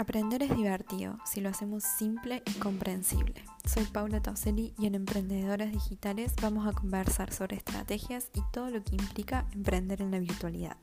Aprender es divertido si lo hacemos simple y comprensible. Soy Paula Toselli y en Emprendedoras Digitales vamos a conversar sobre estrategias y todo lo que implica emprender en la virtualidad.